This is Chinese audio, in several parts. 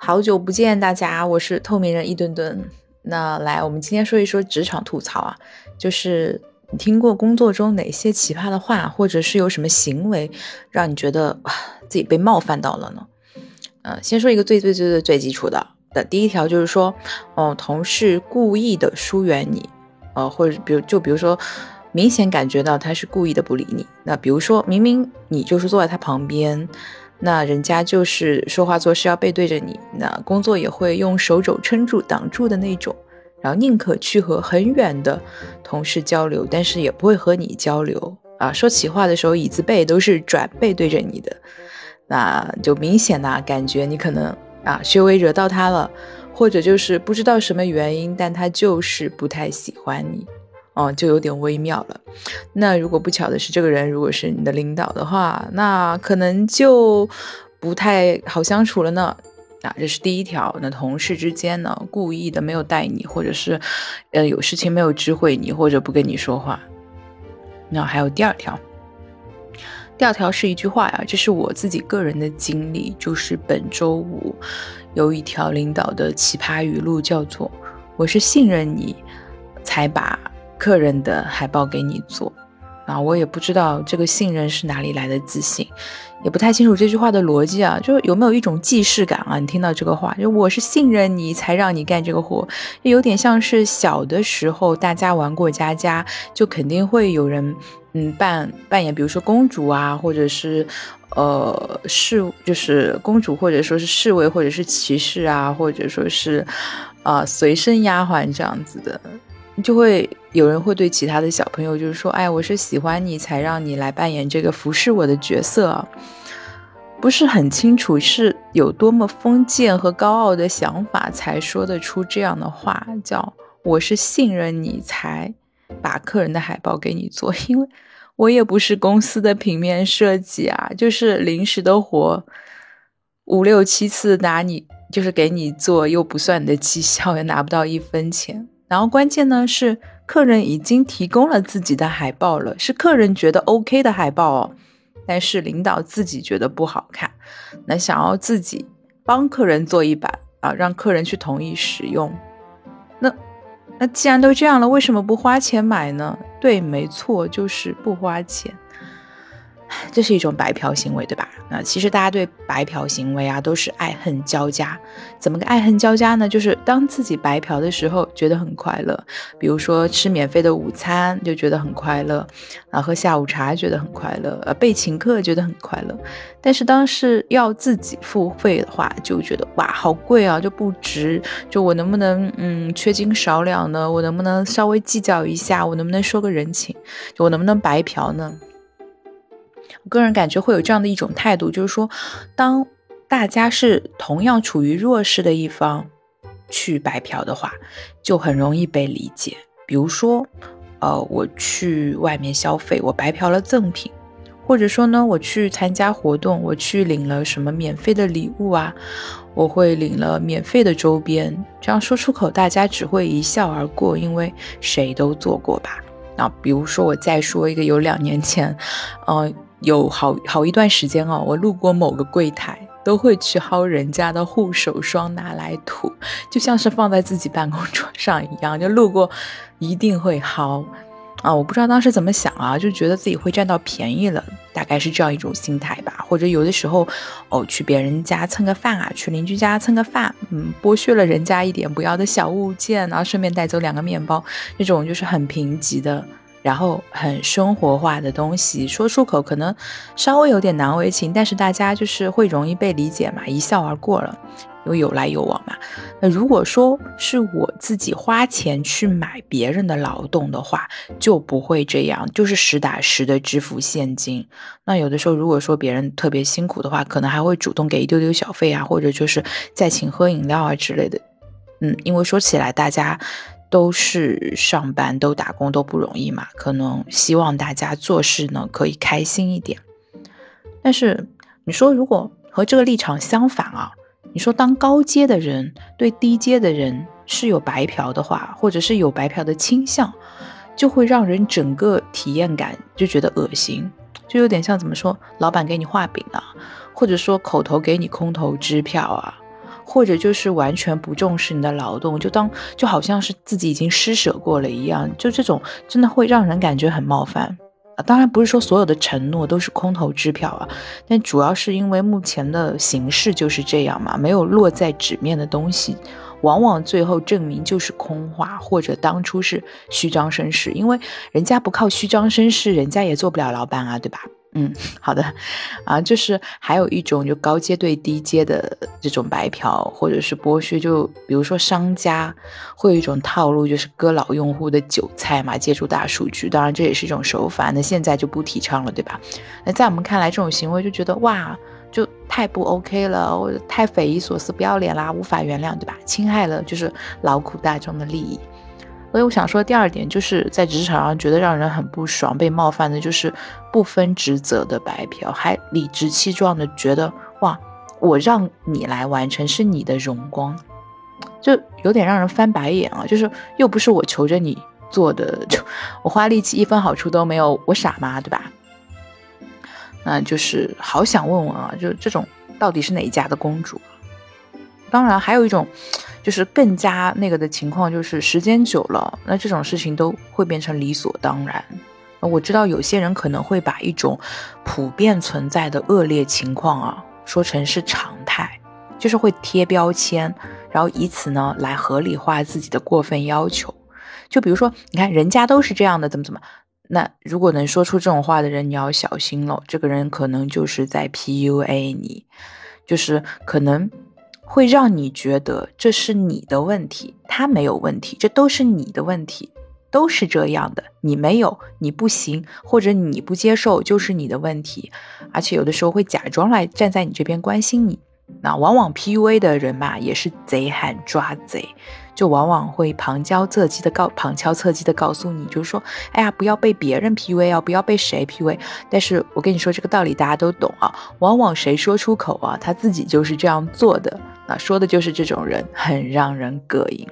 好久不见，大家，我是透明人一吨吨。那来，我们今天说一说职场吐槽啊，就是你听过工作中哪些奇葩的话，或者是有什么行为让你觉得自己被冒犯到了呢？嗯，先说一个最最最最最基础的的第一条，就是说，哦，同事故意的疏远你，呃，或者比如就比如说，明显感觉到他是故意的不理你。那比如说明明你就是坐在他旁边。那人家就是说话做事要背对着你，那工作也会用手肘撑住挡住的那种，然后宁可去和很远的同事交流，但是也不会和你交流啊。说起话的时候，椅子背都是转背对着你的，那就明显呐感觉你可能啊，稍微惹到他了，或者就是不知道什么原因，但他就是不太喜欢你。哦，就有点微妙了。那如果不巧的是，这个人如果是你的领导的话，那可能就不太好相处了呢。啊，这是第一条。那同事之间呢，故意的没有带你，或者是呃有事情没有知会你，或者不跟你说话。那还有第二条，第二条是一句话呀，这是我自己个人的经历，就是本周五有一条领导的奇葩语录，叫做“我是信任你才把”。客人的海报给你做，啊，我也不知道这个信任是哪里来的自信，也不太清楚这句话的逻辑啊，就有没有一种既视感啊？你听到这个话，就我是信任你才让你干这个活，有点像是小的时候大家玩过家家，就肯定会有人嗯扮扮演，比如说公主啊，或者是呃侍，就是公主或者说是侍卫，或者是骑士啊，或者说是啊随身丫鬟这样子的。就会有人会对其他的小朋友就是说，哎，我是喜欢你才让你来扮演这个服侍我的角色，不是很清楚是有多么封建和高傲的想法才说得出这样的话，叫我是信任你才把客人的海报给你做，因为我也不是公司的平面设计啊，就是临时的活，五六七次拿你就是给你做，又不算你的绩效，也拿不到一分钱。然后关键呢是客人已经提供了自己的海报了，是客人觉得 OK 的海报哦，但是领导自己觉得不好看，那想要自己帮客人做一版啊，让客人去同意使用。那那既然都这样了，为什么不花钱买呢？对，没错，就是不花钱。这是一种白嫖行为，对吧？那其实大家对白嫖行为啊，都是爱恨交加。怎么个爱恨交加呢？就是当自己白嫖的时候，觉得很快乐，比如说吃免费的午餐就觉得很快乐，啊，喝下午茶觉得很快乐，呃，被请客觉得很快乐。但是当是要自己付费的话，就觉得哇，好贵啊，就不值。就我能不能嗯缺斤少两呢？我能不能稍微计较一下？我能不能说个人情？就我能不能白嫖呢？我个人感觉会有这样的一种态度，就是说，当大家是同样处于弱势的一方去白嫖的话，就很容易被理解。比如说，呃，我去外面消费，我白嫖了赠品，或者说呢，我去参加活动，我去领了什么免费的礼物啊，我会领了免费的周边，这样说出口，大家只会一笑而过，因为谁都做过吧。那比如说，我再说一个，有两年前，嗯。有好好一段时间哦，我路过某个柜台，都会去薅人家的护手霜拿来涂，就像是放在自己办公 桌上一样，就路过一定会薅啊！我不知道当时怎么想啊，就觉得自己会占到便宜了，大概是这样一种心态吧。或者有的时候哦，去别人家蹭个饭啊，去邻居家蹭个饭，嗯，剥削了人家一点不要的小物件，然后顺便带走两个面包，这种就是很贫瘠的。然后很生活化的东西说出口可能稍微有点难为情，但是大家就是会容易被理解嘛，一笑而过了，因为有来有往嘛。那如果说是我自己花钱去买别人的劳动的话，就不会这样，就是实打实的支付现金。那有的时候如果说别人特别辛苦的话，可能还会主动给一丢丢小费啊，或者就是再请喝饮料啊之类的。嗯，因为说起来大家。都是上班，都打工，都不容易嘛。可能希望大家做事呢可以开心一点。但是你说，如果和这个立场相反啊，你说当高阶的人对低阶的人是有白嫖的话，或者是有白嫖的倾向，就会让人整个体验感就觉得恶心，就有点像怎么说，老板给你画饼啊，或者说口头给你空头支票啊。或者就是完全不重视你的劳动，就当就好像是自己已经施舍过了一样，就这种真的会让人感觉很冒犯。当然不是说所有的承诺都是空头支票啊，但主要是因为目前的形势就是这样嘛，没有落在纸面的东西。往往最后证明就是空话，或者当初是虚张声势，因为人家不靠虚张声势，人家也做不了老板啊，对吧？嗯，好的，啊，就是还有一种就高阶对低阶的这种白嫖或者是剥削，就比如说商家会有一种套路，就是割老用户的韭菜嘛，借助大数据，当然这也是一种手法，那现在就不提倡了，对吧？那在我们看来，这种行为就觉得哇。就太不 OK 了，我太匪夷所思、不要脸啦，无法原谅，对吧？侵害了就是劳苦大众的利益。所以我想说，第二点就是在职场上觉得让人很不爽、被冒犯的，就是不分职责的白嫖，还理直气壮的觉得哇，我让你来完成是你的荣光，就有点让人翻白眼啊！就是又不是我求着你做的，就我花力气一分好处都没有，我傻吗？对吧？那就是好想问问啊，就这种到底是哪一家的公主？当然，还有一种就是更加那个的情况，就是时间久了，那这种事情都会变成理所当然。我知道有些人可能会把一种普遍存在的恶劣情况啊，说成是常态，就是会贴标签，然后以此呢来合理化自己的过分要求。就比如说，你看人家都是这样的，怎么怎么。那如果能说出这种话的人，你要小心了。这个人可能就是在 PUA 你，就是可能会让你觉得这是你的问题，他没有问题，这都是你的问题，都是这样的。你没有，你不行，或者你不接受，就是你的问题。而且有的时候会假装来站在你这边关心你。那往往 PUA 的人嘛，也是贼喊抓贼。就往往会旁敲侧击的告旁敲侧击的告诉你，就是说，哎呀，不要被别人 PUA 啊，不要被谁 PUA。但是我跟你说这个道理，大家都懂啊。往往谁说出口啊，他自己就是这样做的。那说的就是这种人，很让人膈应。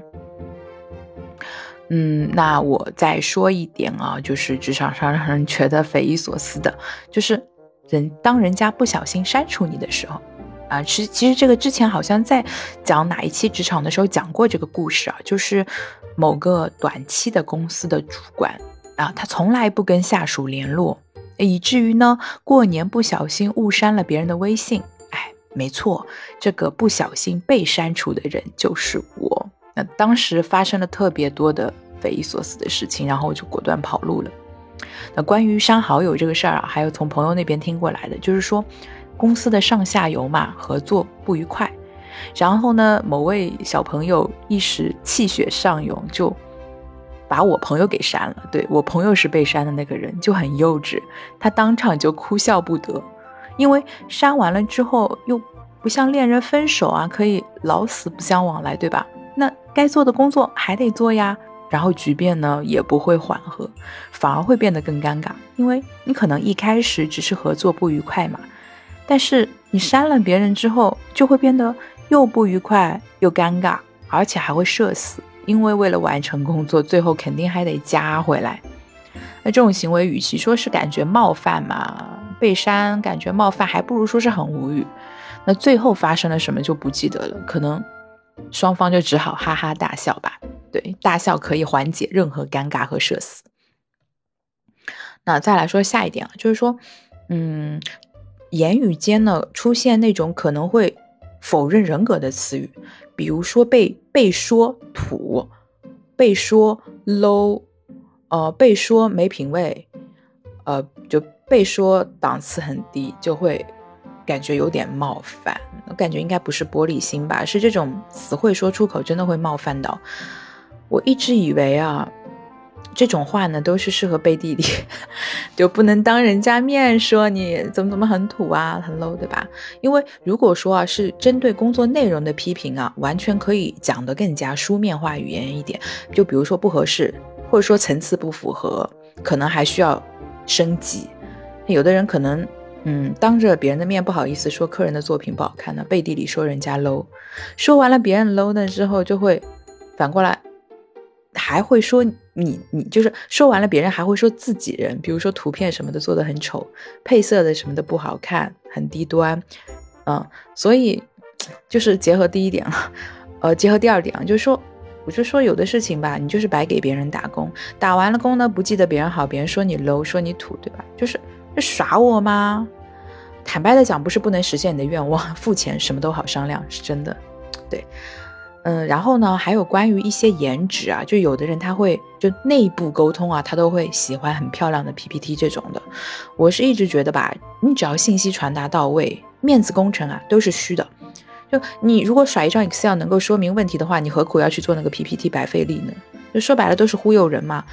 嗯，那我再说一点啊，就是职场上让人觉得匪夷所思的，就是人当人家不小心删除你的时候。啊，其其实这个之前好像在讲哪一期职场的时候讲过这个故事啊，就是某个短期的公司的主管啊，他从来不跟下属联络，以至于呢过年不小心误删了别人的微信。哎，没错，这个不小心被删除的人就是我。那当时发生了特别多的匪夷所思的事情，然后我就果断跑路了。那关于删好友这个事儿啊，还有从朋友那边听过来的，就是说。公司的上下游嘛，合作不愉快，然后呢，某位小朋友一时气血上涌，就把我朋友给删了。对我朋友是被删的那个人，就很幼稚，他当场就哭笑不得，因为删完了之后又不像恋人分手啊，可以老死不相往来，对吧？该做的工作还得做呀，然后局面呢也不会缓和，反而会变得更尴尬，因为你可能一开始只是合作不愉快嘛。但是你删了别人之后，就会变得又不愉快又尴尬，而且还会社死，因为为了完成工作，最后肯定还得加回来。那这种行为，与其说是感觉冒犯嘛，被删感觉冒犯，还不如说是很无语。那最后发生了什么就不记得了，可能双方就只好哈哈大笑吧。对，大笑可以缓解任何尴尬和社死。那再来说下一点啊，就是说，嗯。言语间呢出现那种可能会否认人格的词语，比如说被被说土，被说 low，呃，被说没品位，呃，就被说档次很低，就会感觉有点冒犯。我感觉应该不是玻璃心吧，是这种词汇说出口真的会冒犯到。我一直以为啊。这种话呢，都是适合背地里，就不能当人家面说你怎么怎么很土啊，很 low，对吧？因为如果说啊是针对工作内容的批评啊，完全可以讲得更加书面化语言一点。就比如说不合适，或者说层次不符合，可能还需要升级。有的人可能嗯当着别人的面不好意思说客人的作品不好看呢，背地里说人家 low，说完了别人 low 的之后，就会反过来。还会说你你就是说完了，别人还会说自己人，比如说图片什么的做的很丑，配色的什么的不好看，很低端，嗯，所以就是结合第一点了，呃，结合第二点啊，就是说，我就说有的事情吧，你就是白给别人打工，打完了工呢，不记得别人好，别人说你 low，说你土，对吧？就是是耍我吗？坦白的讲，不是不能实现你的愿望，付钱什么都好商量，是真的。对，嗯，然后呢，还有关于一些颜值啊，就有的人他会就内部沟通啊，他都会喜欢很漂亮的 PPT 这种的。我是一直觉得吧，你只要信息传达到位，面子工程啊都是虚的。就你如果甩一张 Excel 能够说明问题的话，你何苦要去做那个 PPT 白费力呢？就说白了都是忽悠人嘛。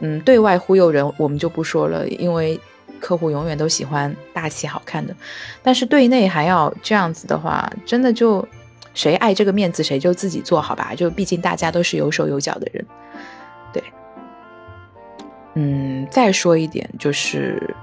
嗯，对外忽悠人我们就不说了，因为。客户永远都喜欢大气好看的，但是对内还要这样子的话，真的就谁爱这个面子谁就自己做好吧。就毕竟大家都是有手有脚的人，对。嗯，再说一点，就是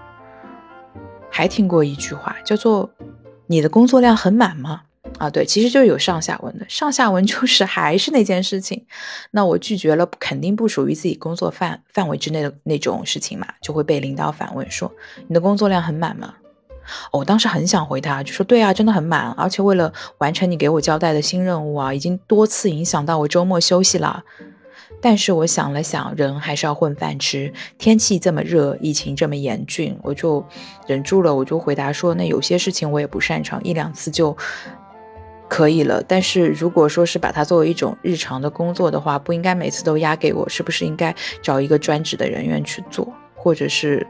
还听过一句话，叫做“你的工作量很满吗？”啊，对，其实就是有上下文的，上下文 就是还是那件事情。那我拒绝了，肯定不属于自己工作范范围之内的那种事情嘛，就会被领导反问说：“你的工作量很满吗？”我当时很想回他，就说：“对啊，真的很满，而且为了完成你给我交代的新任务啊，已经多次影响到我周末休息了。”但是我想了想，人还是要混饭吃，天气这么热，疫情这么严峻，我就忍住了，我就回答说：“那有些事情我也不擅长，一两次就。”可以了，但是如果说是把它作为一种日常的工作的话，不应该每次都压给我，是不是应该找一个专职的人员去做，或者是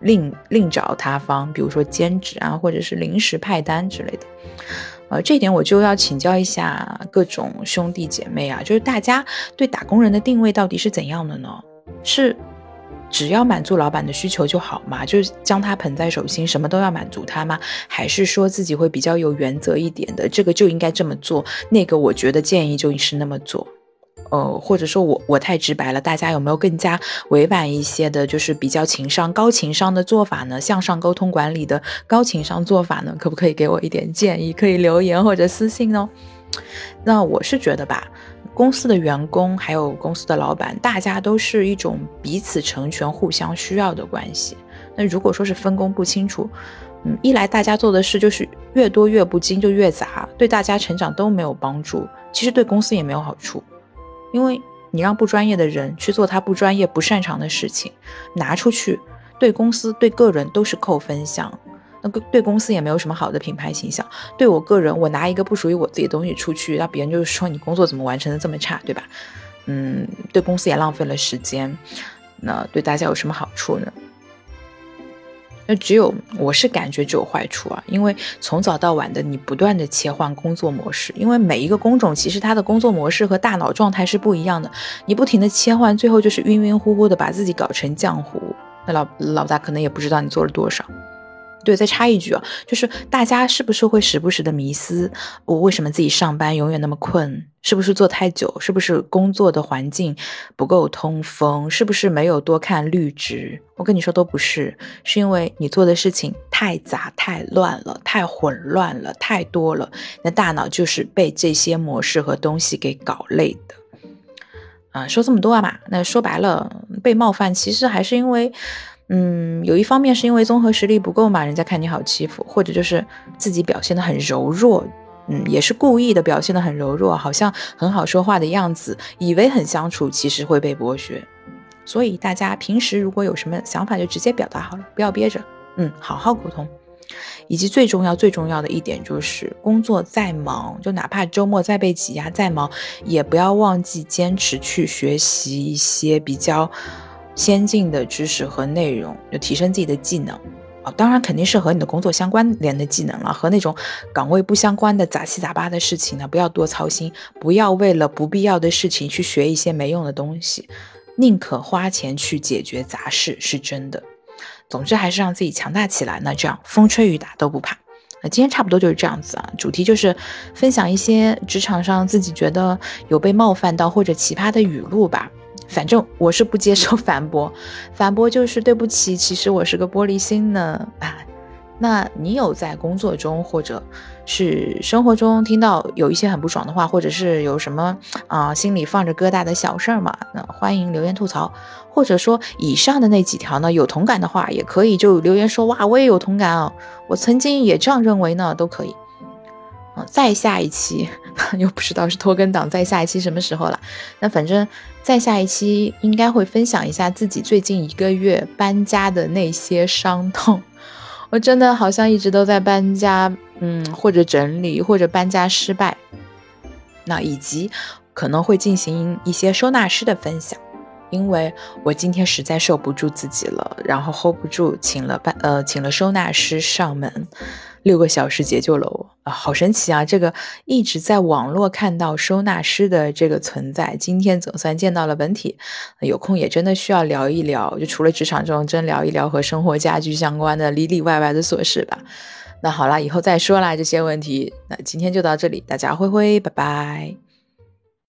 另另找他方，比如说兼职啊，或者是临时派单之类的。呃，这点我就要请教一下各种兄弟姐妹啊，就是大家对打工人的定位到底是怎样的呢？是？只要满足老板的需求就好嘛，就是将他捧在手心，什么都要满足他吗？还是说自己会比较有原则一点的，这个就应该这么做，那个我觉得建议就是那么做，呃，或者说我我太直白了，大家有没有更加委婉一些的，就是比较情商高情商的做法呢？向上沟通管理的高情商做法呢？可不可以给我一点建议？可以留言或者私信哦。那我是觉得吧。公司的员工还有公司的老板，大家都是一种彼此成全、互相需要的关系。那如果说是分工不清楚，嗯，一来大家做的事就是越多越不精，就越杂，对大家成长都没有帮助，其实对公司也没有好处。因为你让不专业的人去做他不专业、不擅长的事情，拿出去，对公司、对个人都是扣分项。那个对公司也没有什么好的品牌形象，对我个人，我拿一个不属于我自己的东西出去，那别人就是说你工作怎么完成的这么差，对吧？嗯，对公司也浪费了时间，那对大家有什么好处呢？那只有我是感觉只有坏处啊，因为从早到晚的你不断的切换工作模式，因为每一个工种其实它的工作模式和大脑状态是不一样的，你不停的切换，最后就是晕晕乎乎的把自己搞成浆糊，那老老大可能也不知道你做了多少。对，再插一句啊，就是大家是不是会时不时的迷思，我为什么自己上班永远那么困？是不是坐太久？是不是工作的环境不够通风？是不是没有多看绿植？我跟你说都不是，是因为你做的事情太杂、太乱了、太混乱了、太多了，那大脑就是被这些模式和东西给搞累的。啊，说这么多啊嘛，那说白了，被冒犯其实还是因为。嗯，有一方面是因为综合实力不够嘛，人家看你好欺负，或者就是自己表现的很柔弱，嗯，也是故意的表现的很柔弱，好像很好说话的样子，以为很相处，其实会被剥削。所以大家平时如果有什么想法，就直接表达好了，不要憋着，嗯，好好沟通。以及最重要、最重要的一点就是，工作再忙，就哪怕周末再被挤压、再忙，也不要忘记坚持去学习一些比较。先进的知识和内容，就提升自己的技能啊，当然肯定是和你的工作相关联的技能了，和那种岗位不相关的杂七杂八的事情呢，不要多操心，不要为了不必要的事情去学一些没用的东西，宁可花钱去解决杂事，是真的。总之还是让自己强大起来，那这样风吹雨打都不怕。那今天差不多就是这样子啊，主题就是分享一些职场上自己觉得有被冒犯到或者奇葩的语录吧。反正我是不接受 反驳，反驳就是对不起，其实我是个玻璃心呢啊。那你有在工作中或者是生活中听到有一些很不爽的话，或者是有什么啊心里放着疙瘩的小事儿吗？那欢迎留言吐槽，或者说以上的那几条呢有同感的话，也可以就留言说哇我也有同感啊，我曾经也这样认为呢，都可以。嗯，再下一期 又不知道是拖更档，再下一期什么时候了？那反正再下一期应该会分享一下自己最近一个月搬家的那些伤痛。我真的好像一直都在搬家，嗯，或者整理，或者搬家失败。那以及可能会进行一些收纳师的分享，因为我今天实在受不住自己了，然后 hold 不住，请了搬呃请了收纳师上门。六个小时解救了我啊，好神奇啊！这个一直在网络看到收纳师的这个存在，今天总算见到了本体。有空也真的需要聊一聊，就除了职场中，真聊一聊和生活家居相关的里里外外的琐事吧。那好啦，以后再说啦这些问题。那今天就到这里，大家挥挥，拜拜。